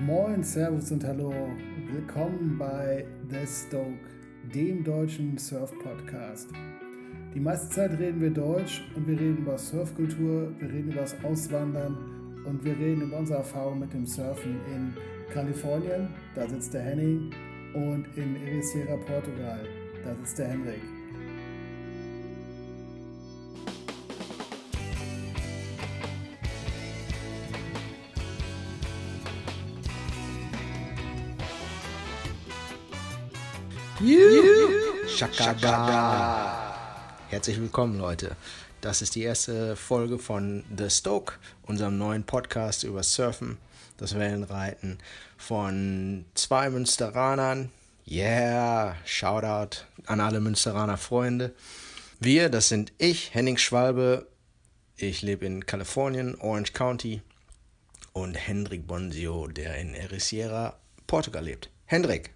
Moin, Servus und Hallo. Willkommen bei The Stoke, dem deutschen Surf-Podcast. Die meiste Zeit reden wir Deutsch und wir reden über Surfkultur, wir reden über das Auswandern und wir reden über unsere Erfahrung mit dem Surfen in Kalifornien, da sitzt der Henning, und in Ericeira, Portugal, da sitzt der Henrik. Shakaga. Herzlich willkommen, Leute. Das ist die erste Folge von The Stoke, unserem neuen Podcast über Surfen, das Wellenreiten von zwei Münsteranern. Yeah, Shoutout an alle Münsteraner Freunde. Wir, das sind ich, Henning Schwalbe. Ich lebe in Kalifornien, Orange County. Und Hendrik Bonzio, der in Ericeira, Portugal lebt. Hendrik,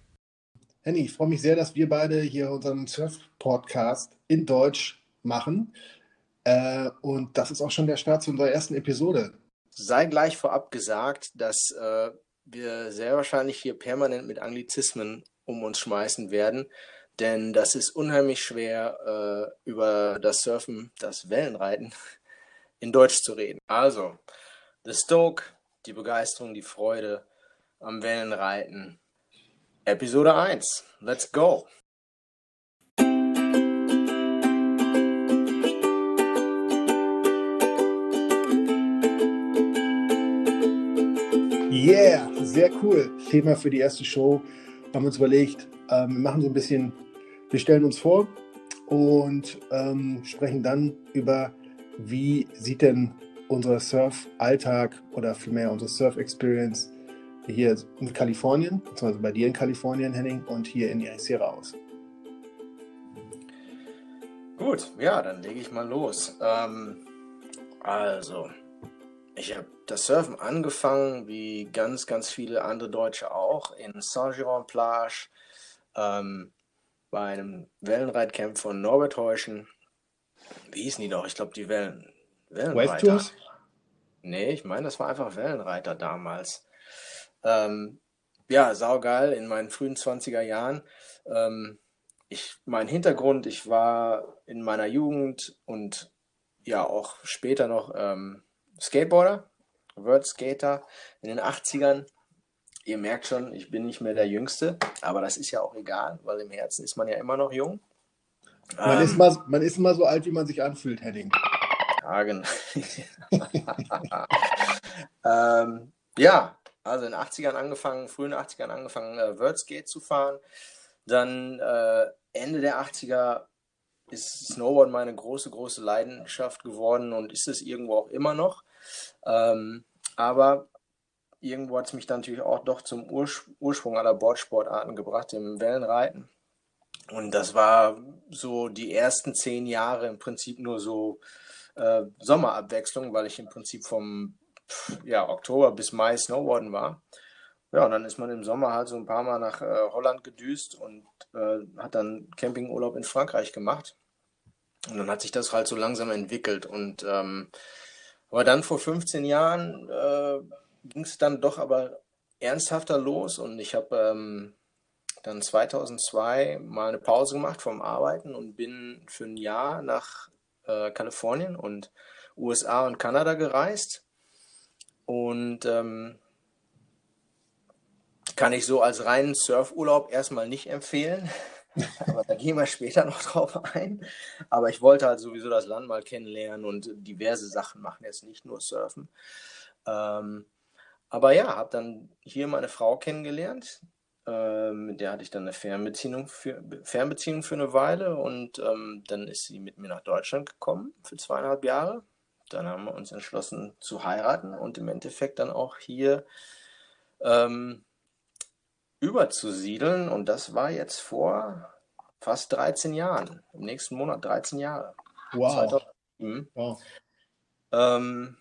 Henny, ich freue mich sehr, dass wir beide hier unseren Surf-Podcast in Deutsch machen. Äh, und das ist auch schon der Start zu unserer ersten Episode. Sei gleich vorab gesagt, dass äh, wir sehr wahrscheinlich hier permanent mit Anglizismen um uns schmeißen werden, denn das ist unheimlich schwer, äh, über das Surfen, das Wellenreiten in Deutsch zu reden. Also, The Stoke, die Begeisterung, die Freude am Wellenreiten, Episode 1. Let's go. Yeah, sehr cool. Thema für die erste Show. Haben wir uns überlegt, ähm, wir machen so ein bisschen, wir stellen uns vor und ähm, sprechen dann über, wie sieht denn unser Surf-Alltag oder vielmehr unsere Surf-Experience hier in Kalifornien, beziehungsweise bei dir in Kalifornien, Henning, und hier in Ericeira aus. Gut, ja, dann lege ich mal los. Ähm, also, ich habe das Surfen angefangen, wie ganz, ganz viele andere Deutsche auch, in Saint-Jean-Plage, ähm, bei einem Wellenreitcamp von Norbert Heuschen. Wie hießen die doch? Ich glaube, die Wellen. Wellenreiter. Wave Tours? Nee, ich meine, das war einfach Wellenreiter damals. Ähm, ja, saugeil in meinen frühen 20er Jahren. Ähm, ich, mein Hintergrund, ich war in meiner Jugend und ja auch später noch ähm, Skateboarder, World Skater in den 80ern. Ihr merkt schon, ich bin nicht mehr der Jüngste, aber das ist ja auch egal, weil im Herzen ist man ja immer noch jung. Man, ähm, ist, mal, man ist immer so alt, wie man sich anfühlt, Henning. Ja, genau. ähm, ja, also in den 80ern angefangen, frühen 80ern angefangen, äh, Worldskate zu fahren. Dann äh, Ende der 80er ist Snowboard meine große, große Leidenschaft geworden und ist es irgendwo auch immer noch. Ähm, aber irgendwo hat es mich dann natürlich auch doch zum Urs Ursprung aller Boardsportarten gebracht, dem Wellenreiten. Und das war so die ersten zehn Jahre im Prinzip nur so äh, Sommerabwechslung, weil ich im Prinzip vom ja, Oktober bis Mai Snowboarden war. Ja, und dann ist man im Sommer halt so ein paar Mal nach äh, Holland gedüst und äh, hat dann Campingurlaub in Frankreich gemacht. Und dann hat sich das halt so langsam entwickelt. Und ähm, aber dann vor 15 Jahren äh, ging es dann doch aber ernsthafter los und ich habe ähm, dann 2002 mal eine Pause gemacht vom Arbeiten und bin für ein Jahr nach äh, Kalifornien und USA und Kanada gereist und ähm, kann ich so als reinen Surfurlaub erstmal nicht empfehlen. Aber da gehen wir später noch drauf ein. Aber ich wollte halt sowieso das Land mal kennenlernen und diverse Sachen machen, jetzt nicht nur Surfen. Ähm, aber ja, habe dann hier meine Frau kennengelernt. Ähm, mit der hatte ich dann eine Fernbeziehung für, Fernbeziehung für eine Weile und ähm, dann ist sie mit mir nach Deutschland gekommen für zweieinhalb Jahre dann haben wir uns entschlossen zu heiraten und im Endeffekt dann auch hier ähm, überzusiedeln. Und das war jetzt vor fast 13 Jahren. Im nächsten Monat 13 Jahre. Wow. wow. Ähm,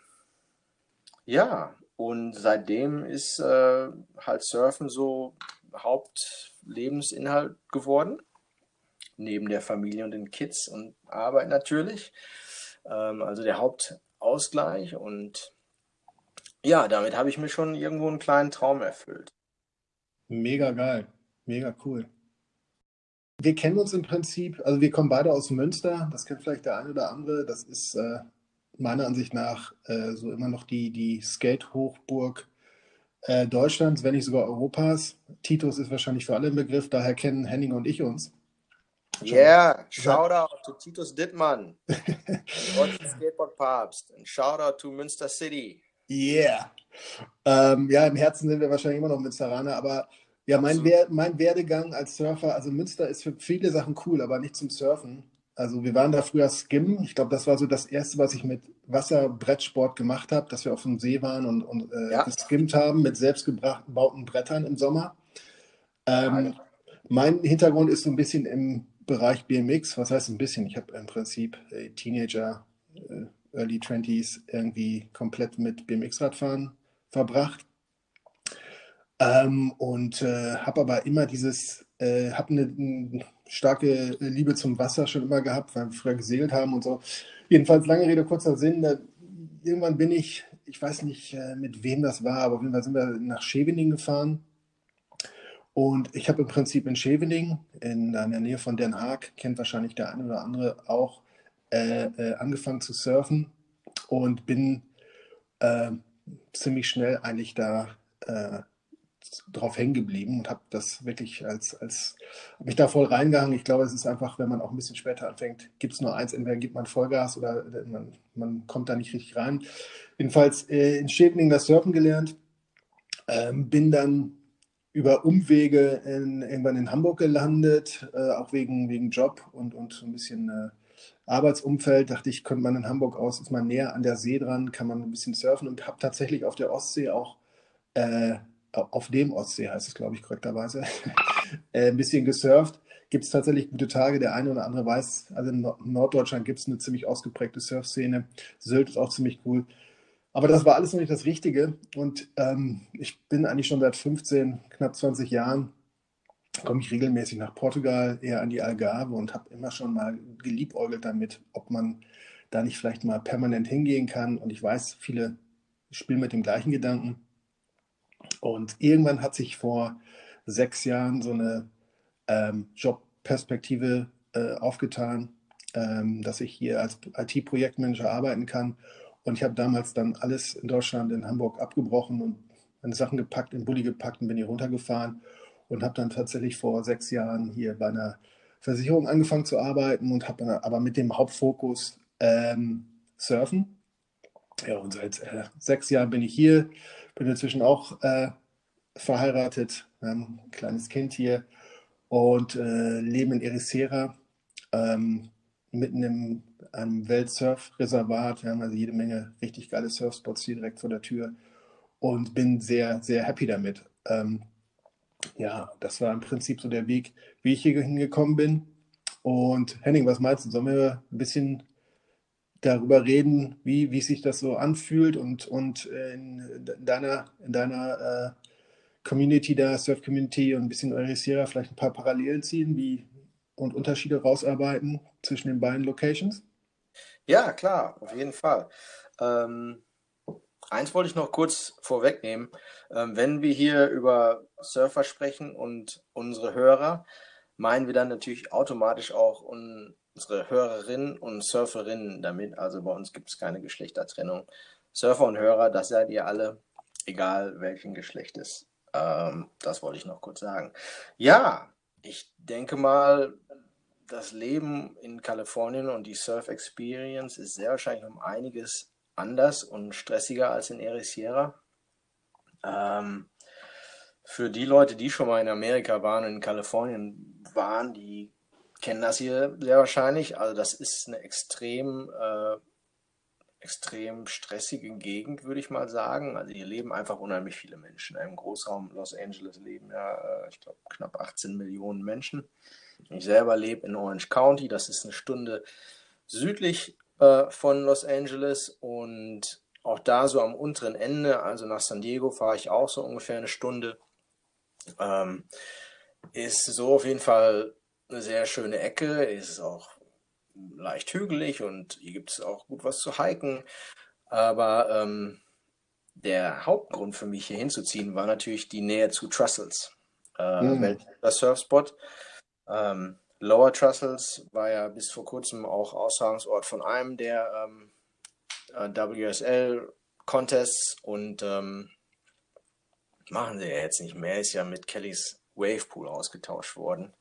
ja, und seitdem ist äh, halt Surfen so Hauptlebensinhalt geworden. Neben der Familie und den Kids und Arbeit natürlich. Ähm, also der Hauptausgleich und ja, damit habe ich mir schon irgendwo einen kleinen Traum erfüllt. Mega geil, mega cool. Wir kennen uns im Prinzip, also wir kommen beide aus Münster, das kennt vielleicht der eine oder andere. Das ist äh, meiner Ansicht nach äh, so immer noch die, die Skate-Hochburg äh, Deutschlands, wenn nicht sogar Europas. Titus ist wahrscheinlich für alle ein Begriff, daher kennen Henning und ich uns. Yeah, shout out to Titus Dittmann, deutschen Skateboard-Papst. And shout out to Münster City. Yeah. Ähm, ja, im Herzen sind wir wahrscheinlich immer noch Münsteraner, aber ja, mein, Wer mein Werdegang als Surfer, also Münster ist für viele Sachen cool, aber nicht zum Surfen. Also wir waren da früher Skim. Ich glaube, das war so das Erste, was ich mit Wasserbrettsport gemacht habe, dass wir auf dem See waren und, und äh, ja. geskimmt haben mit selbstgebauten Brettern im Sommer. Ähm, mein Hintergrund ist so ein bisschen im Bereich BMX. Was heißt ein bisschen? Ich habe im Prinzip äh, Teenager, äh, Early 20s irgendwie komplett mit BMX-Radfahren verbracht. Ähm, und äh, habe aber immer dieses, äh, habe eine, eine, starke Liebe zum Wasser schon immer gehabt, weil wir früher gesegelt haben und so. Jedenfalls lange Rede, kurzer Sinn. Da, irgendwann bin ich, ich weiß nicht, äh, mit wem das war, aber auf jeden Fall sind wir nach Scheveningen gefahren. Und ich habe im Prinzip in Scheveningen, in der Nähe von Den Haag, kennt wahrscheinlich der eine oder andere auch, äh, äh, angefangen zu surfen und bin äh, ziemlich schnell eigentlich da äh, drauf hängen geblieben und habe das wirklich als, als mich da voll reingehangen. Ich glaube, es ist einfach, wenn man auch ein bisschen später anfängt, gibt es nur eins, entweder gibt man Vollgas oder man, man kommt da nicht richtig rein. Jedenfalls äh, in Scheveningen das Surfen gelernt, ähm, bin dann über Umwege in, irgendwann in Hamburg gelandet, äh, auch wegen, wegen Job und, und ein bisschen äh, Arbeitsumfeld. Dachte ich, könnte man in Hamburg aus, ist man näher an der See dran, kann man ein bisschen surfen und habe tatsächlich auf der Ostsee auch äh, auf dem Ostsee heißt es, glaube ich, korrekterweise, äh, ein bisschen gesurft. Gibt es tatsächlich gute Tage. Der eine oder andere weiß, also in Norddeutschland gibt es eine ziemlich ausgeprägte Surfszene. Sylt ist auch ziemlich cool. Aber das war alles noch nicht das Richtige. Und ähm, ich bin eigentlich schon seit 15, knapp 20 Jahren, komme ich regelmäßig nach Portugal, eher an die Algarve und habe immer schon mal geliebäugelt damit, ob man da nicht vielleicht mal permanent hingehen kann. Und ich weiß, viele spielen mit dem gleichen Gedanken. Und irgendwann hat sich vor sechs Jahren so eine ähm, Jobperspektive äh, aufgetan, ähm, dass ich hier als IT-Projektmanager arbeiten kann. Und ich habe damals dann alles in Deutschland, in Hamburg abgebrochen und meine Sachen gepackt, in Bulli gepackt und bin hier runtergefahren und habe dann tatsächlich vor sechs Jahren hier bei einer Versicherung angefangen zu arbeiten und habe aber mit dem Hauptfokus ähm, Surfen. Ja, und seit äh, sechs Jahren bin ich hier, bin inzwischen auch äh, verheiratet, haben ein kleines Kind hier und äh, leben in Ericeira, ähm, mitten in einem Weltsurf-Reservat. Wir haben also jede Menge richtig geile Surfspots hier direkt vor der Tür und bin sehr, sehr happy damit. Ähm, ja, das war im Prinzip so der Weg, wie ich hier hingekommen bin. Und Henning, was meinst du? Sollen wir ein bisschen darüber reden, wie, wie sich das so anfühlt und, und in deiner, in deiner äh, Community da, Surf Community und ein bisschen Eurisierer vielleicht ein paar Parallelen ziehen wie, und Unterschiede rausarbeiten zwischen den beiden Locations? Ja, klar, auf jeden Fall. Ähm, eins wollte ich noch kurz vorwegnehmen. Ähm, wenn wir hier über Surfer sprechen und unsere Hörer, meinen wir dann natürlich automatisch auch un unsere Hörerinnen und Surferinnen damit. Also bei uns gibt es keine Geschlechtertrennung. Surfer und Hörer, das seid ihr alle, egal welchen Geschlechtes. Ähm, das wollte ich noch kurz sagen. Ja, ich denke mal, das Leben in Kalifornien und die Surf Experience ist sehr wahrscheinlich um einiges anders und stressiger als in Ericeira. Ähm, für die Leute, die schon mal in Amerika waren und in Kalifornien waren, die kennen das hier sehr wahrscheinlich. Also das ist eine extrem, äh, extrem stressige Gegend, würde ich mal sagen. Also hier leben einfach unheimlich viele Menschen. Im Großraum Los Angeles leben ja, äh, ich glaube, knapp 18 Millionen Menschen. Ich selber lebe in Orange County, das ist eine Stunde südlich äh, von Los Angeles und auch da so am unteren Ende, also nach San Diego fahre ich auch so ungefähr eine Stunde. Ähm, ist so auf jeden Fall eine sehr schöne Ecke, ist auch leicht hügelig und hier gibt es auch gut was zu hiken. Aber ähm, der Hauptgrund für mich hier hinzuziehen war natürlich die Nähe zu Trussels, äh, Mhm. Surfspot. Ähm, Lower Trussels war ja bis vor kurzem auch Austragungsort von einem der ähm, äh, WSL Contests und ähm, machen sie ja jetzt nicht mehr, ist ja mit Kellys Wavepool ausgetauscht worden.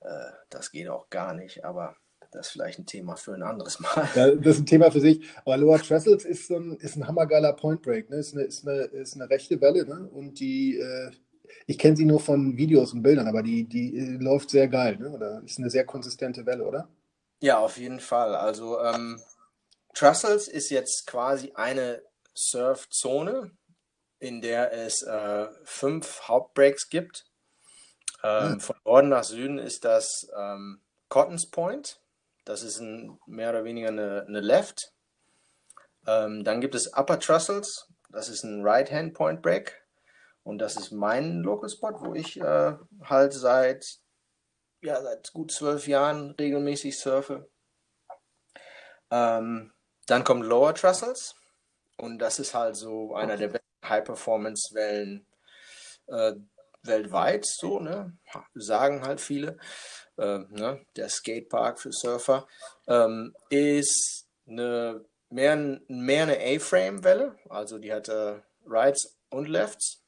Äh, das geht auch gar nicht, aber das ist vielleicht ein Thema für ein anderes Mal. Ja, das ist ein Thema für sich. Aber Lower Trestles ist ein, ist ein hammergeiler Point Break. Ne? Ist, eine, ist, eine, ist eine rechte Welle. Ne? Und die, äh, ich kenne sie nur von Videos und Bildern, aber die, die äh, läuft sehr geil. Ne? Oder ist eine sehr konsistente Welle, oder? Ja, auf jeden Fall. Also ähm, Trussels ist jetzt quasi eine Surfzone, in der es äh, fünf Hauptbreaks gibt. Ähm, Ah. Von Norden nach Süden ist das ähm, Cottons Point. Das ist ein, mehr oder weniger eine, eine Left. Ähm, dann gibt es Upper Trussels. Das ist ein Right-Hand Point Break. Und das ist mein Local Spot, wo ich äh, halt seit, ja, seit gut zwölf Jahren regelmäßig surfe. Ähm, dann kommt Lower Trussels. Und das ist halt so einer der besten High-Performance-Wellen äh, weltweit, so, ne? Sagen halt viele. Ähm, ne? Der Skatepark für Surfer ähm, ist eine, mehr, mehr eine A-Frame-Welle, also die hat äh, Rights und Lefts.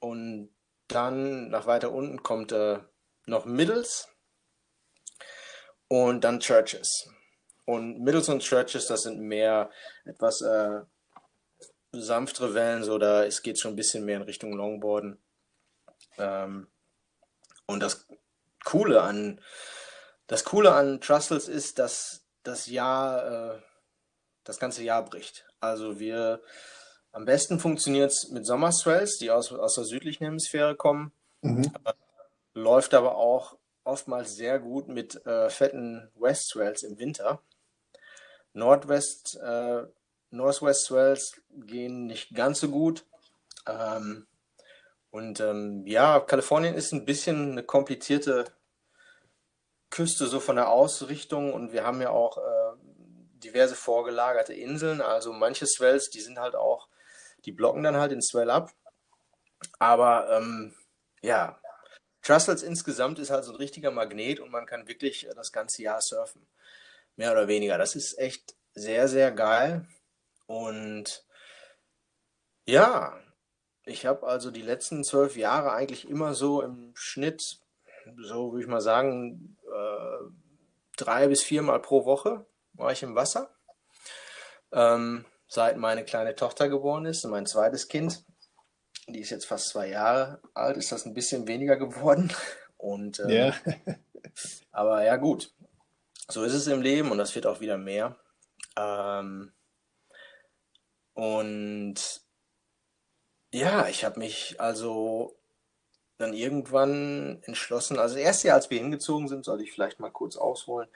Und dann nach weiter unten kommt äh, noch Middles und dann Churches. Und Middles und Churches, das sind mehr etwas äh, sanftere Wellen, so da es geht schon ein bisschen mehr in Richtung Longboarden. Ähm, und das Coole an das Coole an Trussels ist, dass das Jahr äh, das ganze Jahr bricht. Also wir am besten funktioniert es mit Sommerswells, die aus, aus der südlichen Hemisphäre kommen, Mhm. läuft aber auch oftmals sehr gut mit äh, fetten West Swells im Winter. Nordwest, äh, Northwest Swells gehen nicht ganz so gut. Ähm, und ähm, ja, Kalifornien ist ein bisschen eine komplizierte Küste, so von der Ausrichtung. Und wir haben ja auch äh, diverse vorgelagerte Inseln. Also manche Swells, die sind halt auch, die blocken dann halt den Swell ab. Aber ähm, ja, Trussels insgesamt ist halt so ein richtiger Magnet und man kann wirklich äh, das ganze Jahr surfen. Mehr oder weniger. Das ist echt sehr, sehr geil. Und ja, ich habe also die letzten zwölf Jahre eigentlich immer so im Schnitt, so würde ich mal sagen, äh, drei bis viermal pro Woche war ich im Wasser. Ähm, seit meine kleine Tochter geboren ist und mein zweites Kind, die ist jetzt fast zwei Jahre alt, ist das ein bisschen weniger geworden. Und ähm, Ja. aber ja, gut. So ist es im Leben und das wird auch wieder mehr. Ähm, und ja, ich habe mich also dann irgendwann entschlossen, also das erste Jahr, als wir hingezogen sind, soll ich vielleicht mal kurz ausholen,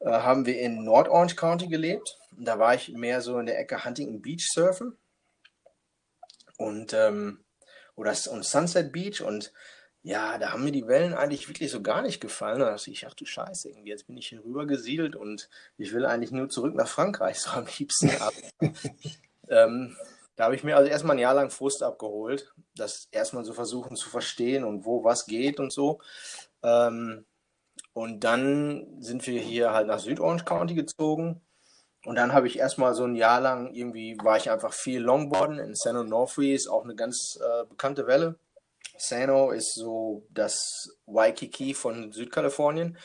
äh, haben wir in Nord Orange County gelebt. Da war ich mehr so in der Ecke Huntington Beach surfen und ähm, oder und Sunset Beach und ja, da haben mir die Wellen eigentlich wirklich so gar nicht gefallen. Da dachte ich, ach du Scheiße, irgendwie jetzt bin ich hier rüber gesiedelt und ich will eigentlich nur zurück nach Frankreich, so am liebsten. Aber, ähm, da habe ich mir also erstmal ein Jahr lang Frust abgeholt, das erstmal so versuchen zu verstehen und wo was geht und so. Ähm, und dann sind wir hier halt nach Südorange County gezogen. Und dann habe ich erstmal so ein Jahr lang irgendwie, war ich einfach viel Longboarden in San Onofre, ist auch eine ganz äh, bekannte Welle. Sano ist so das Waikiki von Südkalifornien.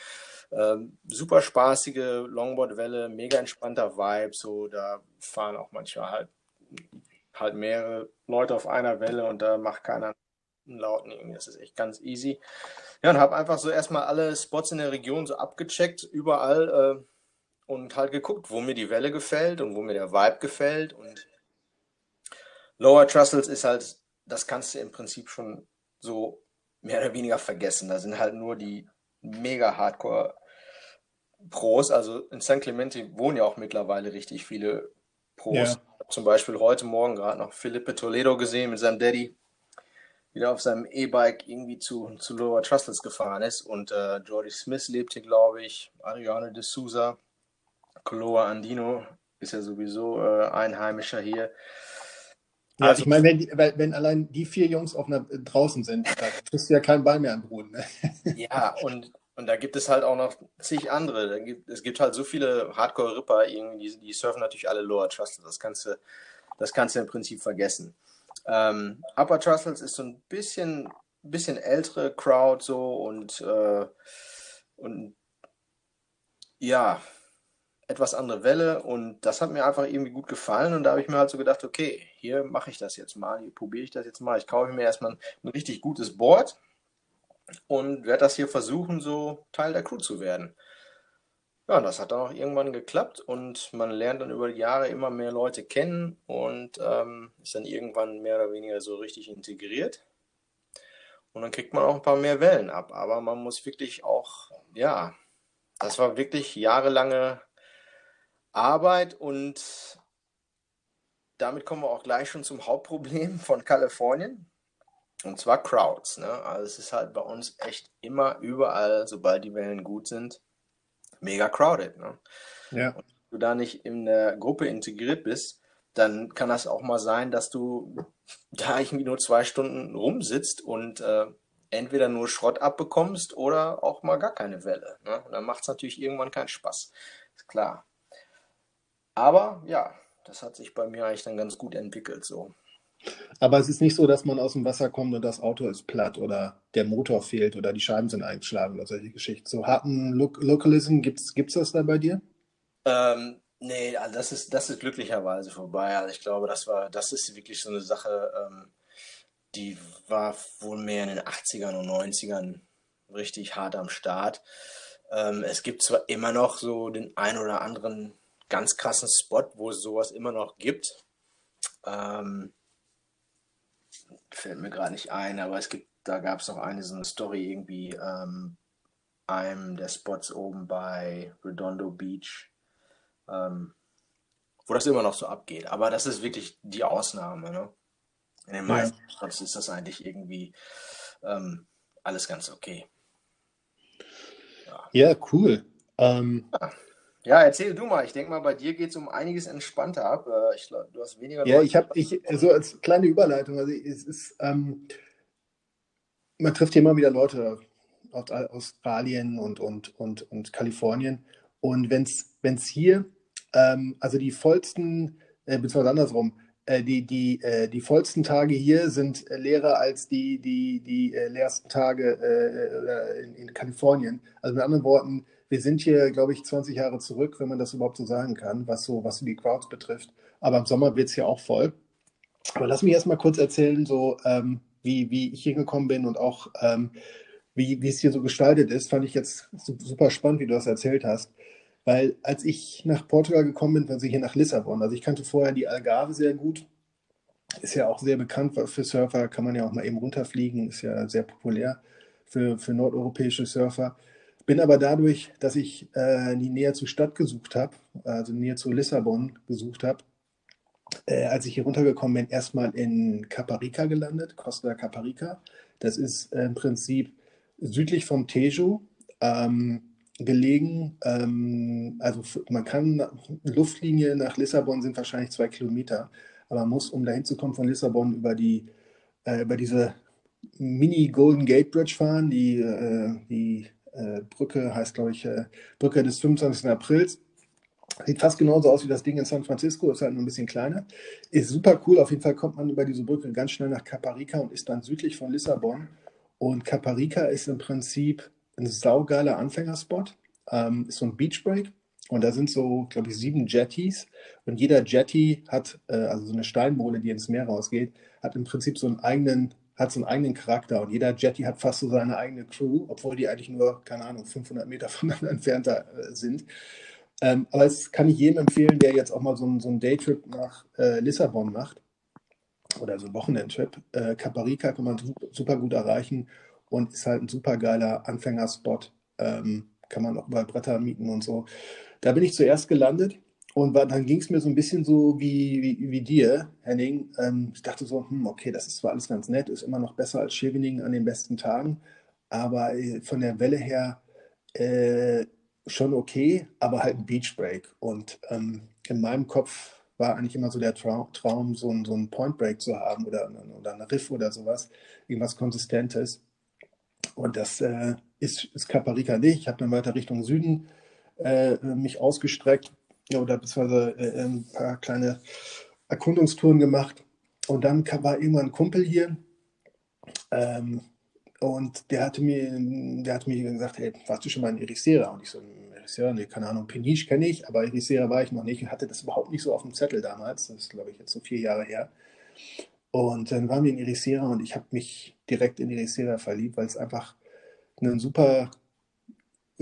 Ähm, super spaßige Longboard-Welle, mega entspannter Vibe. So, da fahren auch manchmal halt, halt mehrere Leute auf einer Welle und da macht keiner einen lauten irgendwie. Das ist echt ganz easy. Ja, und habe einfach so erstmal alle Spots in der Region so abgecheckt, überall äh, und halt geguckt, wo mir die Welle gefällt und wo mir der Vibe gefällt. Und Lower Trussels ist halt, das kannst du im Prinzip schon so mehr oder weniger vergessen. Da sind halt nur die mega Hardcore Pros. Also in San Clemente wohnen ja auch mittlerweile richtig viele Pros. Ja. Zum Beispiel heute Morgen gerade noch Felipe Toledo gesehen mit seinem Daddy, wie der auf seinem E-Bike irgendwie zu, zu Lower Trussels gefahren ist. Und äh, Jordy Smith lebt hier, glaube ich, Ariane de Souza, Koloa Andino ist ja sowieso äh, Einheimischer hier. Ja, also, ich meine, wenn, die, wenn allein die vier Jungs auf einer, draußen sind, da kriegst du ja keinen Ball mehr an Boden. Ne? Ja, und, und da gibt es halt auch noch zig andere. Gibt, es gibt halt so viele Hardcore-Ripper, die, die surfen natürlich alle Lower Trustle. Das kannst du, das kannst du im Prinzip vergessen. Ähm, Upper Trussels ist so ein bisschen, bisschen ältere Crowd so und, äh, und ja, etwas andere Welle und das hat mir einfach irgendwie gut gefallen und da habe ich mir halt so gedacht, okay, hier mache ich das jetzt mal, hier probiere ich das jetzt mal. Ich kaufe mir erstmal ein, richtig gutes Board und werde das hier versuchen, so Teil der Crew zu werden. Ja, und das hat dann auch irgendwann geklappt und man lernt dann über die Jahre immer mehr Leute kennen und ähm, ist dann irgendwann mehr oder weniger so richtig integriert. Und dann kriegt man auch ein paar mehr Wellen ab. Aber man muss wirklich auch, ja, das war wirklich jahrelange Arbeit und damit kommen wir auch gleich schon zum Hauptproblem von Kalifornien. Und zwar Crowds. Ne? Also es ist halt bei uns echt immer überall, sobald die Wellen gut sind, mega crowded. Ne? Ja. Und wenn du da nicht in der Gruppe integriert bist, dann kann das auch mal sein, dass du da irgendwie nur zwei Stunden rumsitzt und äh, entweder nur Schrott abbekommst oder auch mal gar keine Welle. Ne? Und dann macht es natürlich irgendwann keinen Spaß. Ist klar. Aber ja, das hat sich bei mir eigentlich dann ganz gut entwickelt so. Aber es ist nicht so, dass man aus dem Wasser kommt und das Auto ist platt oder der Motor fehlt oder die Scheiben sind eingeschlagen oder solche Geschichten. So harten Lo Localism, gibt es das da bei dir? Ähm, nee, also das ist, das ist glücklicherweise vorbei. Also ich glaube, das war, das ist wirklich so eine Sache, ähm, die war wohl mehr in den 80ern und 90ern richtig hart am Start. Ähm, es gibt zwar immer noch so den ein oder anderen ganz krassen Spot, wo es sowas immer noch gibt. Ähm, fällt mir gerade nicht ein, aber es gibt, da gab es noch eine so eine Story irgendwie, ähm, einem der Spots oben bei Redondo Beach, ähm, wo das immer noch so abgeht. Aber das ist wirklich die Ausnahme. Ne? In den meisten ja. Spots ist das eigentlich irgendwie ähm, alles ganz okay. Ja, ja cool. Ähm, ja. Ja, erzähl du mal. Ich denke mal, bei dir geht es um einiges entspannter ab. Äh, ich, du hast weniger. Ja, Leute. ich habe, ich, so als kleine Überleitung, also es ist, ähm, man trifft hier immer wieder Leute aus Australien und, und, und, und Kalifornien. Und wenn es hier, ähm, also die vollsten, äh, beziehungsweise andersrum, äh, die, die, äh, die vollsten Tage hier sind leerer als die, die, die leersten Tage in, in Kalifornien. Also mit anderen Worten, wir sind hier, glaube ich, 20 Jahre zurück, wenn man das überhaupt so sagen kann, was so, was die Crowds betrifft. Aber im Sommer wird es hier auch voll. Aber lass mich erst mal kurz erzählen, so ähm, wie, wie ich hier gekommen bin und auch ähm, wie, wie es hier so gestaltet ist. Fand ich jetzt super spannend, wie du das erzählt hast. Weil als ich nach Portugal gekommen bin, also hier nach Lissabon, also ich kannte vorher die Algarve sehr gut, ist ja auch sehr bekannt für Surfer, kann man ja auch mal eben runterfliegen, ist ja sehr populär für, für nordeuropäische Surfer. Bin aber dadurch, dass ich äh, die Nähe zur Stadt gesucht habe, also Nähe zu Lissabon gesucht habe, äh, als ich hier runtergekommen bin, erstmal in Caparica gelandet, Costa Caparica. Das ist äh, im Prinzip südlich vom Tejo ähm, gelegen. Ähm, also man kann, Luftlinie nach Lissabon sind wahrscheinlich zwei Kilometer, aber man muss, um dahin zu kommen von Lissabon, über, die, äh, über diese Mini Golden Gate Bridge fahren, die, äh, die äh, Brücke heißt, glaube ich, äh, Brücke des 25. Aprils. Sieht fast genauso aus wie das Ding in San Francisco, ist halt nur ein bisschen kleiner. Ist super cool. Auf jeden Fall kommt man über diese Brücke ganz schnell nach Caparica und ist dann südlich von Lissabon. Und Caparica ist im Prinzip ein saugeiler Anfängerspot. Ähm, ist so ein Beachbreak. Und da sind so, glaube ich, sieben Jetties. Und jeder Jetty hat, äh, also so eine Steinmole, die ins Meer rausgeht, hat im Prinzip so einen eigenen hat so einen eigenen Charakter und jeder Jetty hat fast so seine eigene Crew, obwohl die eigentlich nur, keine Ahnung, 500 Meter voneinander entfernt äh, sind. Ähm, aber es kann ich jedem empfehlen, der jetzt auch mal so, einen, so einen Daytrip nach äh, Lissabon macht oder so einen Wochenendtrip. Äh, Caparica kann man super gut erreichen und ist halt ein super geiler Anfängerspot. Ähm, kann man auch über Bretter mieten und so. Da bin ich zuerst gelandet und dann ging es mir so ein bisschen so wie, wie, wie dir, Henning. Ähm, ich dachte so, hm, okay, das ist zwar alles ganz nett, ist immer noch besser als Scheveningen an den besten Tagen, aber äh, von der Welle her äh, schon okay, aber halt ein Beach Break. Und ähm, in meinem Kopf war eigentlich immer so der Traum, so ein, so ein Point Break zu haben oder, oder ein Riff oder sowas, irgendwas Konsistentes. Und das äh, ist, ist Caparica nicht. Ich habe dann weiter Richtung Süden äh, mich ausgestreckt oder beziehungsweise äh, ein paar kleine Erkundungstouren gemacht. Und dann war irgendwann ein Kumpel hier ähm, und der hatte mir, der hatte mir gesagt, hey, warst du schon mal in Ericeira? Und ich so, Ericeira, nee, keine Ahnung, Peniche kenne ich, aber Ericeira war ich noch nicht und hatte das überhaupt nicht so auf dem Zettel damals. Das ist, glaube ich, jetzt so vier Jahre her. Und dann waren wir in Ericeira und ich habe mich direkt in Ericeira verliebt, weil es einfach ein super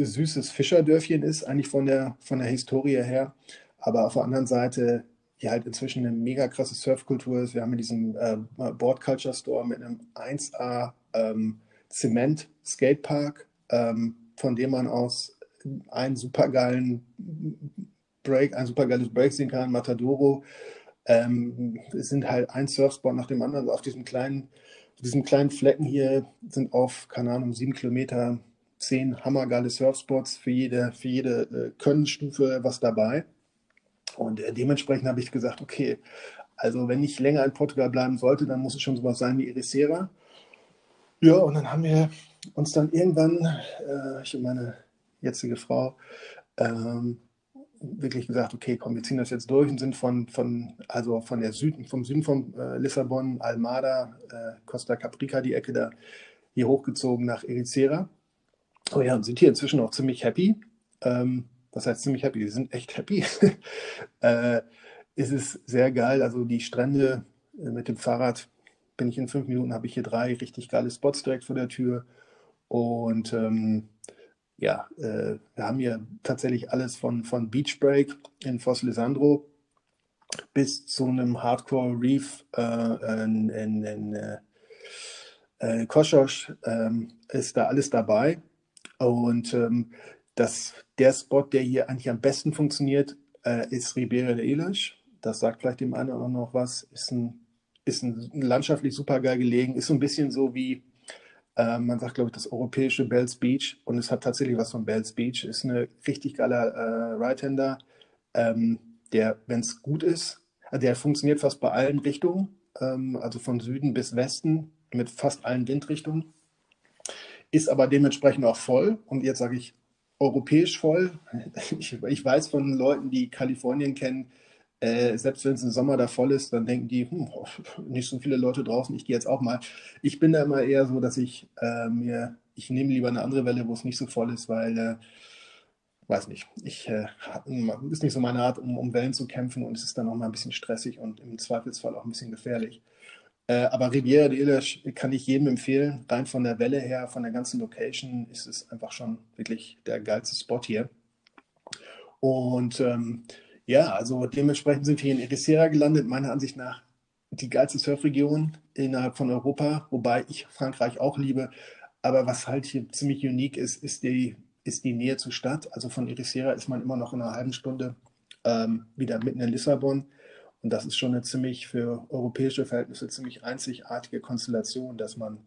süßes Fischerdörfchen ist, eigentlich von der, von der Historie her. Aber auf der anderen Seite hier halt inzwischen eine mega krasse Surfkultur ist. Wir haben in diesem äh, Board Culture Store mit einem 1A ähm, Zement Skatepark, ähm, von dem man aus einen supergeilen Break, ein supergeiles Break sehen kann, Matadoro. Ähm, es sind halt ein Surfspot nach dem anderen. auf diesem kleinen, diesem kleinen Flecken hier sind auf, keine Ahnung, sieben Kilometer zehn hammergeile Surfspots für jede, für jede äh, Könnenstufe was dabei. Und äh, dementsprechend habe ich gesagt, okay, also wenn ich länger in Portugal bleiben sollte, dann muss es schon sowas sein wie Ericeira. Ja, und dann haben wir uns dann irgendwann, äh, ich und meine jetzige Frau, ähm, wirklich gesagt, okay, komm, wir ziehen das jetzt durch und sind von, von also von der Süden, vom Süden von äh, Lissabon, Almada, äh, Costa Caprica, die Ecke da, hier hochgezogen nach Ericeira. Oh ja, und sind hier inzwischen auch ziemlich happy. Ähm, was heißt ziemlich happy? Wir sind echt happy. äh, es ist sehr geil. Also die Strände äh, mit dem Fahrrad bin ich in fünf Minuten, habe ich hier drei richtig geile Spots direkt vor der Tür. Und ähm, ja, äh, wir haben hier tatsächlich alles von, von Beach Break in Foss Lisandro bis zu einem Hardcore Reef äh, in, in, in äh, äh Koschosch ähm, ist da alles dabei. Und ähm, das, der Spot, der hier eigentlich am besten funktioniert, äh, ist Ribeira de Ilhas. Das sagt vielleicht dem einen oder noch was. Ist ein, ist ein landschaftlich super geil gelegen. Ist so ein bisschen so wie, äh, man sagt, glaube ich, das europäische Bells Beach. Und es hat tatsächlich was von Bells Beach. Ist ein richtig geiler äh, Right-Hander, ähm, der, wenn es gut ist, also der funktioniert fast bei allen Richtungen. Ähm, also von Süden bis Westen mit fast allen Windrichtungen. Ist aber dementsprechend auch voll. Und jetzt sage ich europäisch voll. Ich, ich, weiß von Leuten, die Kalifornien kennen, äh, selbst wenn es im Sommer da voll ist, dann denken die, hm, nicht so viele Leute draußen, ich gehe jetzt auch mal. Ich bin da immer eher so, dass ich äh, mir, ich nehme lieber eine andere Welle, wo es nicht so voll ist, weil, äh, weiß nicht, ich, äh, ist nicht so meine Art, um, um Wellen zu kämpfen und es ist dann auch mal ein bisschen stressig und im Zweifelsfall auch ein bisschen gefährlich. Äh, aber Riviera de Illes kann ich jedem empfehlen. Rein von der Welle her, von der ganzen Location ist es einfach schon wirklich der geilste Spot hier. Und ähm, ja, also dementsprechend sind wir in Ericeira gelandet. Meiner Ansicht nach die geilste Surfregion innerhalb von Europa, wobei ich Frankreich auch liebe. Aber was halt hier ziemlich unique ist, ist die, ist die Nähe zur Stadt. Also von Ericeira ist man immer noch in einer halben Stunde ähm, wieder mitten in Lissabon. Und das ist schon eine ziemlich für europäische Verhältnisse ziemlich einzigartige Konstellation, dass man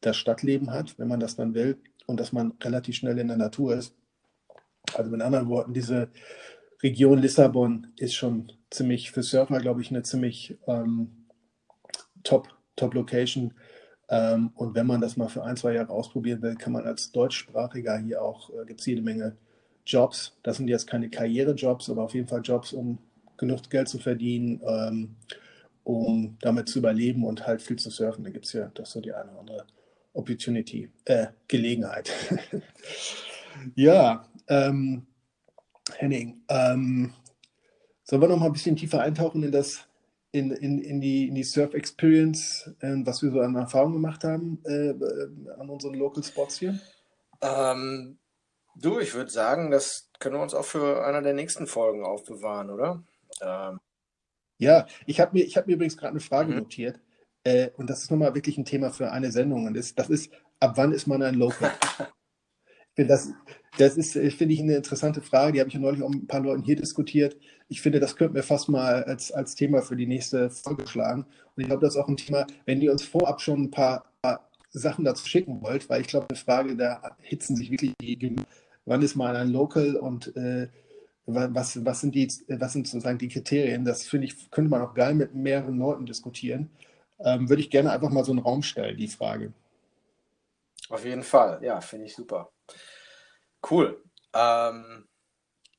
das Stadtleben hat, wenn man das dann will, und dass man relativ schnell in der Natur ist. Also mit anderen Worten, diese Region Lissabon ist schon ziemlich für Surfer, glaube ich, eine ziemlich ähm, top, top Location. Ähm, und wenn man das mal für ein, zwei Jahre ausprobieren will, kann man als Deutschsprachiger hier auch, äh, gibt es jede Menge Jobs. Das sind jetzt keine Karrierejobs, aber auf jeden Fall Jobs, um genug Geld zu verdienen, ähm, um damit zu überleben und halt viel zu surfen. Da gibt es ja das so die eine oder andere Opportunity, äh, Gelegenheit. ja, ähm, Henning, ähm, sollen wir noch mal ein bisschen tiefer eintauchen in das, in, in, in die, in die Surf Experience, äh, was wir so an Erfahrungen gemacht haben äh, an unseren Local Spots hier? Ähm, du, ich würde sagen, das können wir uns auch für einer der nächsten Folgen aufbewahren, oder? Ähm, ja, ich habe mir, hab mir übrigens gerade eine Frage mhm. notiert. Äh, und das ist nochmal wirklich ein Thema für eine Sendung. Und das, das ist, ab wann ist man ein Local? das, das ist, finde ich, eine interessante Frage. Die habe ich ja neulich auch mit ein paar Leuten hier diskutiert. Ich finde, das könnten wir fast mal als, als Thema für die nächste Folge schlagen. Und ich glaube, das ist auch ein Thema, wenn ihr uns vorab schon ein paar, paar Sachen dazu schicken wollt, weil ich glaube, eine Frage, da hitzen sich wirklich die, wann ist man ein Local und äh, was, was, sind die, was sind sozusagen die Kriterien? Das finde ich, könnte man auch geil mit mehreren Leuten diskutieren. Ähm, würde ich gerne einfach mal so einen Raum stellen, die Frage. Auf jeden Fall, ja, finde ich super. Cool. Ähm,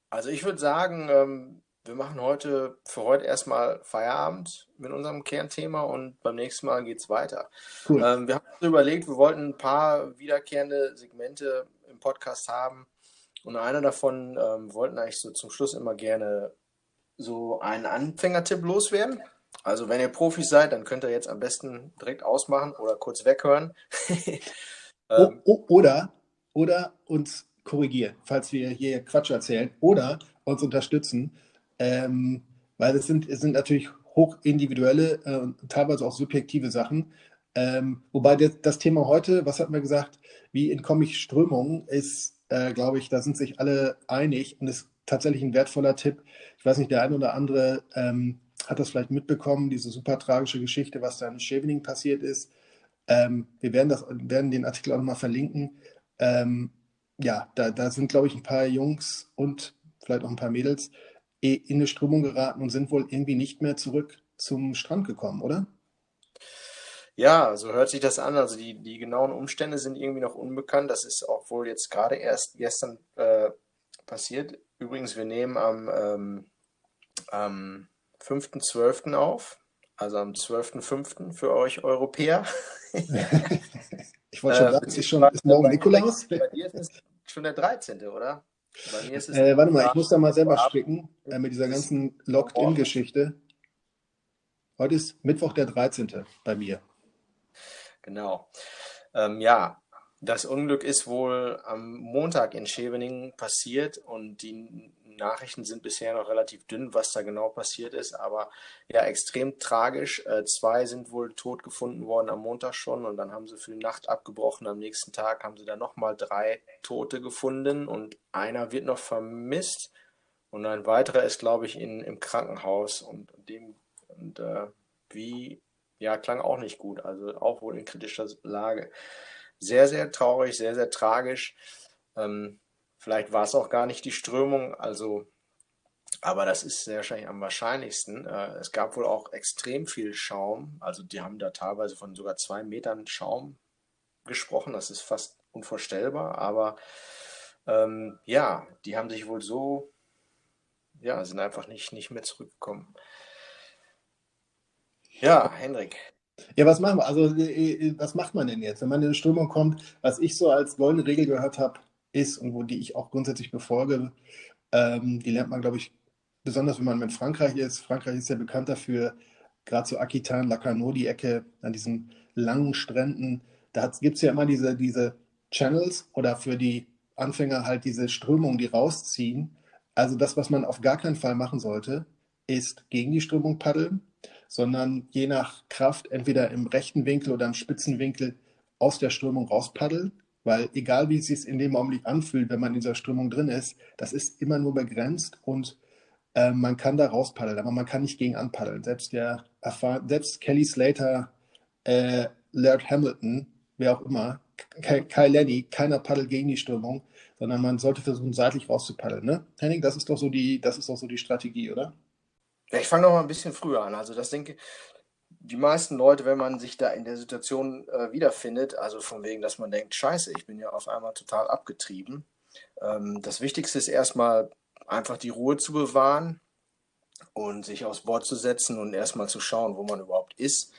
also ich würde sagen, ähm, wir machen heute für heute erstmal Feierabend mit unserem Kernthema und beim nächsten Mal geht es weiter. Cool. Ähm, wir haben uns überlegt, wir wollten ein paar wiederkehrende Segmente im Podcast haben und einer davon ähm, wollten eigentlich so zum Schluss immer gerne so einen Anfängertipp loswerden. Also wenn ihr Profis seid, dann könnt ihr jetzt am besten direkt ausmachen oder kurz weghören. ähm, oder, oder uns korrigieren, falls wir hier Quatsch erzählen, oder uns unterstützen, ähm, weil es sind, es sind natürlich hochindividuelle, äh, teilweise auch subjektive Sachen. Ähm, wobei das, das, Thema heute, was hatten wir gesagt, wie entkomme ich Strömungen, ist, äh, glaube ich, da sind sich alle einig und ist tatsächlich ein wertvoller Tipp. Ich weiß nicht, der eine oder andere ähm, hat das vielleicht mitbekommen, diese super tragische Geschichte, was da in Scheveningen passiert ist. Ähm, wir werden, das, werden den Artikel auch nochmal verlinken. Ähm, ja, da, da sind, glaube ich, ein paar Jungs und vielleicht auch ein paar Mädels in eine Strömung geraten und sind wohl irgendwie nicht mehr zurück zum Strand gekommen, oder? Ja, so hört sich das an. Also die, die genauen Umstände sind irgendwie noch unbekannt. Das ist auch wohl jetzt gerade erst gestern äh, passiert. Übrigens, wir nehmen am, ähm, am 5.12. auf, also am 12.05. für euch Europäer. ich wollte schon äh, sagen, ist, schon, ist morgen Nikolaus? Bei dir ist es schon der 13., oder? Bei mir ist es äh, warte mal, ich muss da mal selber stricken äh, mit dieser ganzen Locked-In-Geschichte. Heute ist Mittwoch der 13. bei mir. Genau. Ähm, ja, das Unglück ist wohl am Montag in Scheveningen passiert und die Nachrichten sind bisher noch relativ dünn, was da genau passiert ist, aber ja, extrem tragisch. Äh, zwei sind wohl tot gefunden worden am Montag schon und dann haben sie für die Nacht abgebrochen. Am nächsten Tag haben sie dann nochmal drei Tote gefunden und einer wird noch vermisst und ein weiterer ist, glaube ich, in, im Krankenhaus und dem und äh, wie ja klang auch nicht gut, also auch wohl in kritischer Lage sehr, sehr traurig, sehr, sehr tragisch. Ähm, vielleicht war es auch gar nicht die Strömung, also, aber das ist sehr wahrscheinlich am wahrscheinlichsten. Äh, es gab wohl auch extrem viel Schaum, also die haben da teilweise von sogar zwei Metern Schaum gesprochen, das ist fast unvorstellbar, aber ähm, ja, die haben sich wohl so, ja, sind einfach nicht, nicht mehr zurückgekommen. Ja, Hendrik, ja, was machen wir? Also, äh, äh, was macht man denn jetzt, wenn man in eine Strömung kommt? Was ich so als goldene Regel gehört habe, ist und wo die ich auch grundsätzlich befolge, ähm, die lernt man, glaube ich, besonders wenn man mit Frankreich ist. Frankreich ist ja bekannt dafür, gerade so Aquitaine, Lacanau, die Ecke an diesen langen Stränden. Da gibt es ja immer diese, diese Channels oder für die Anfänger halt diese Strömungen, die rausziehen. Also das, was man auf gar keinen Fall machen sollte, ist gegen die Strömung paddeln, sondern je nach Kraft entweder im rechten Winkel oder im spitzen Winkel aus der Strömung rauspaddeln, weil egal wie es sich in dem Augenblick anfühlt, wenn man in dieser Strömung drin ist, das ist immer nur begrenzt und äh, man kann da rauspaddeln, aber man kann nicht gegen anpaddeln. Selbst der selbst Kelly Slater, äh, Laird Hamilton, wer auch immer, Kyle Lenny, keiner paddelt gegen die Strömung, sondern man sollte versuchen, seitlich rauszupaddeln. Ne? Henning, das ist doch so die, das ist doch so die Strategie, oder? Ja, ich fange noch mal ein bisschen früher an. Also das denke die meisten Leute, wenn man sich da in der Situation äh, wiederfindet, also von wegen, dass man denkt, scheiße, ich bin ja auf einmal total abgetrieben. Ähm, das Wichtigste ist erstmal einfach die Ruhe zu bewahren und sich aufs Board zu setzen und erstmal zu schauen, wo man überhaupt ist,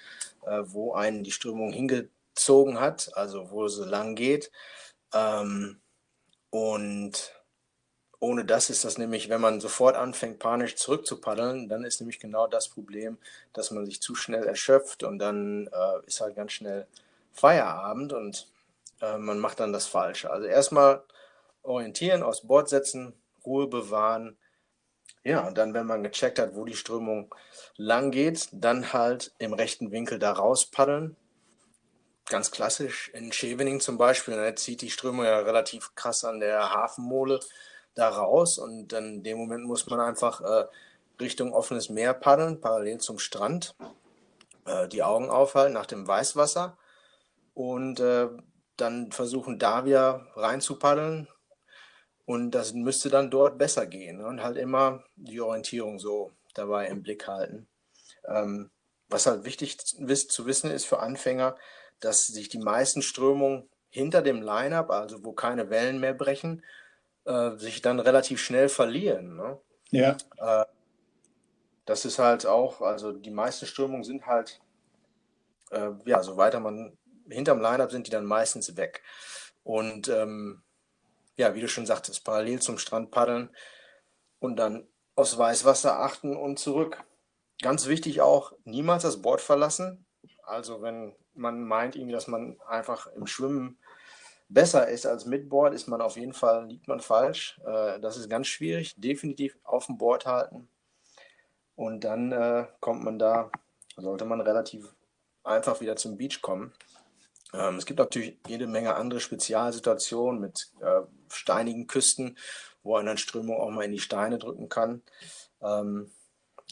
äh, wo einen die Strömung hingezogen hat, also wo sie lang geht. Ähm, und ohne das ist das nämlich, wenn man sofort anfängt, panisch zurückzupaddeln, dann ist nämlich genau das Problem, dass man sich zu schnell erschöpft und dann äh, ist halt ganz schnell Feierabend und äh, man macht dann das Falsche. Also erstmal orientieren, aufs Board setzen, Ruhe bewahren. Ja, und dann, wenn man gecheckt hat, wo die Strömung lang geht, dann halt im rechten Winkel da raus paddeln. Ganz klassisch in Schevening zum Beispiel, da ne, zieht die Strömung ja relativ krass an der Hafenmole da raus und dann in dem Moment muss man einfach äh, Richtung offenes Meer paddeln, parallel zum Strand, äh, die Augen aufhalten nach dem Weißwasser und äh, dann versuchen da wieder rein zu paddeln Und das müsste dann dort besser gehen ne? und halt immer die Orientierung so dabei im Blick halten. Ähm, was halt wichtig zu wissen ist für Anfänger, dass sich die meisten Strömungen hinter dem Line-Up, also wo keine Wellen mehr brechen, äh, sich dann relativ schnell verlieren. Ne? Ja. Äh, das ist halt auch, also die meisten Strömungen sind halt, äh, ja, so weiter man hinterm Line-Up sind die dann meistens weg. Und ähm, ja, wie du schon sagtest, parallel zum Strand paddeln und dann aufs Weißwasser achten und zurück. Ganz wichtig auch, niemals das Board verlassen. Also wenn man meint irgendwie, dass man einfach im Schwimmen besser ist als mit Board, ist man auf jeden Fall, liegt man falsch. Äh, das ist ganz schwierig. Definitiv auf dem Board halten. Und dann äh, kommt man da, sollte man relativ einfach wieder zum Beach kommen. Ähm, es gibt natürlich jede Menge andere Spezialsituationen mit äh, steinigen Küsten, wo eine Strömung auch mal in die Steine drücken kann. Ähm,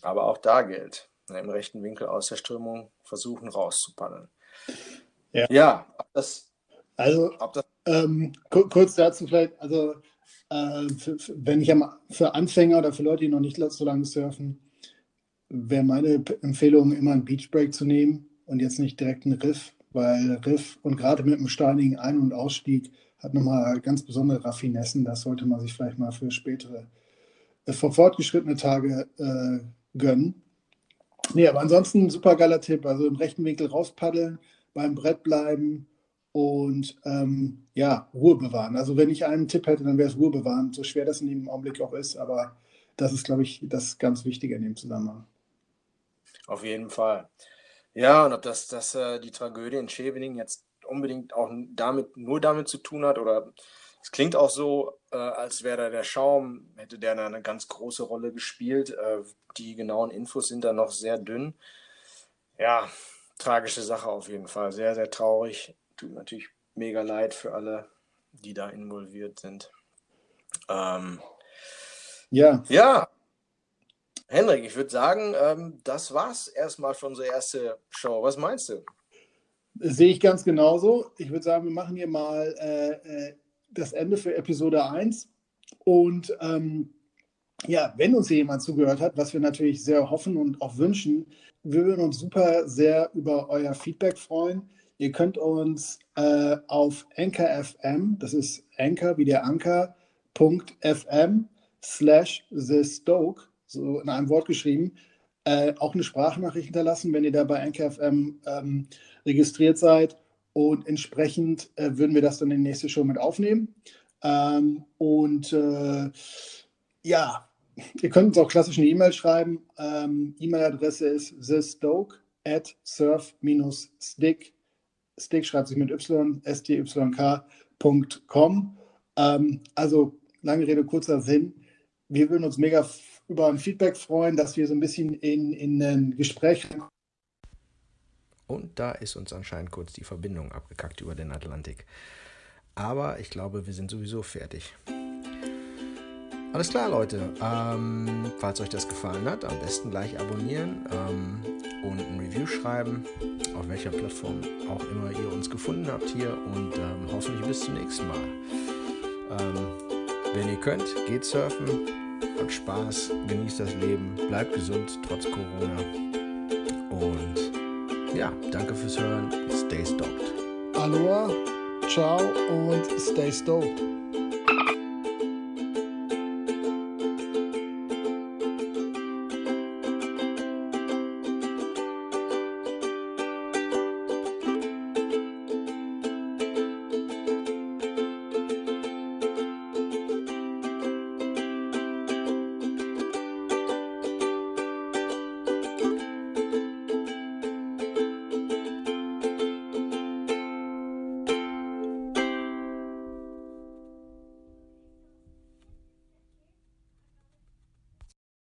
aber auch da gilt, ne, im rechten Winkel aus der Strömung versuchen rauszupaddeln. Ja, ja das, also ähm, kurz dazu vielleicht, also äh, für, für, wenn ich am, für Anfänger oder für Leute, die noch nicht so lange surfen, wäre meine Empfehlung, immer einen Beachbreak zu nehmen und jetzt nicht direkt einen Riff, weil Riff und gerade mit einem steinigen Ein- und Ausstieg hat nochmal ganz besondere Raffinessen. Das sollte man sich vielleicht mal für spätere, äh, für fortgeschrittene Tage äh, gönnen. Nee, aber ansonsten ein super geiler Tipp. Also im rechten Winkel rauspaddeln, beim Brett bleiben und ähm, ja, Ruhe bewahren. Also wenn ich einen Tipp hätte, dann wäre es Ruhe bewahren, so schwer das in dem Augenblick auch ist. Aber das ist, glaube ich, das ganz Wichtige in dem Zusammenhang. Auf jeden Fall. Ja, und ob das, das äh, die Tragödie in Scheveningen jetzt unbedingt auch damit, nur damit zu tun hat oder es klingt auch so, äh, als wäre da der Schaum, hätte der eine ganz große Rolle gespielt. Äh, die genauen Infos sind da noch sehr dünn. Ja, tragische Sache auf jeden Fall. Sehr, sehr traurig. Tut natürlich mega leid für alle, die da involviert sind. Ähm, ja. Ja, Henrik, ich würde sagen, ähm, das war's erstmal für unsere erste Show. Was meinst du? Das sehe ich ganz genauso. Ich würde sagen, wir machen hier mal äh, äh das Ende für Episode 1. Und ähm, ja, wenn uns hier jemand zugehört hat, was wir natürlich sehr hoffen und auch wünschen, wir würden uns super sehr über euer Feedback freuen. Ihr könnt uns äh, auf Anchor FM, das ist Anchor wie der Anchor.fm slash The Stoke so in einem Wort geschrieben, äh, auch eine Sprachnachricht hinterlassen, wenn ihr da bei NKFM ähm, registriert seid. Und entsprechend äh, würden wir das dann in die nächste Show mit aufnehmen. Ähm, und äh, ja, ihr könnt uns auch klassisch eine E-Mail schreiben. Ähm, E-Mail-Adresse ist thestoke at surf-stick. Stick schreibt sich mit y, styk.com. Ähm, also lange Rede, kurzer Sinn. Wir würden uns mega über ein Feedback freuen, dass wir so ein bisschen in, in ein Gespräch. Und da ist uns anscheinend kurz die Verbindung abgekackt über den Atlantik. Aber ich glaube, wir sind sowieso fertig. Alles klar, Leute. Ähm, falls euch das gefallen hat, am besten gleich abonnieren ähm, und ein Review schreiben, auf welcher Plattform auch immer ihr uns gefunden habt hier. Und ähm, hoffentlich bis zum nächsten Mal. Ähm, wenn ihr könnt, geht surfen Habt Spaß, genießt das Leben, bleibt gesund trotz Corona. Und ja, danke fürs Hören. Stay stoked. Aloha, ciao und stay stoked.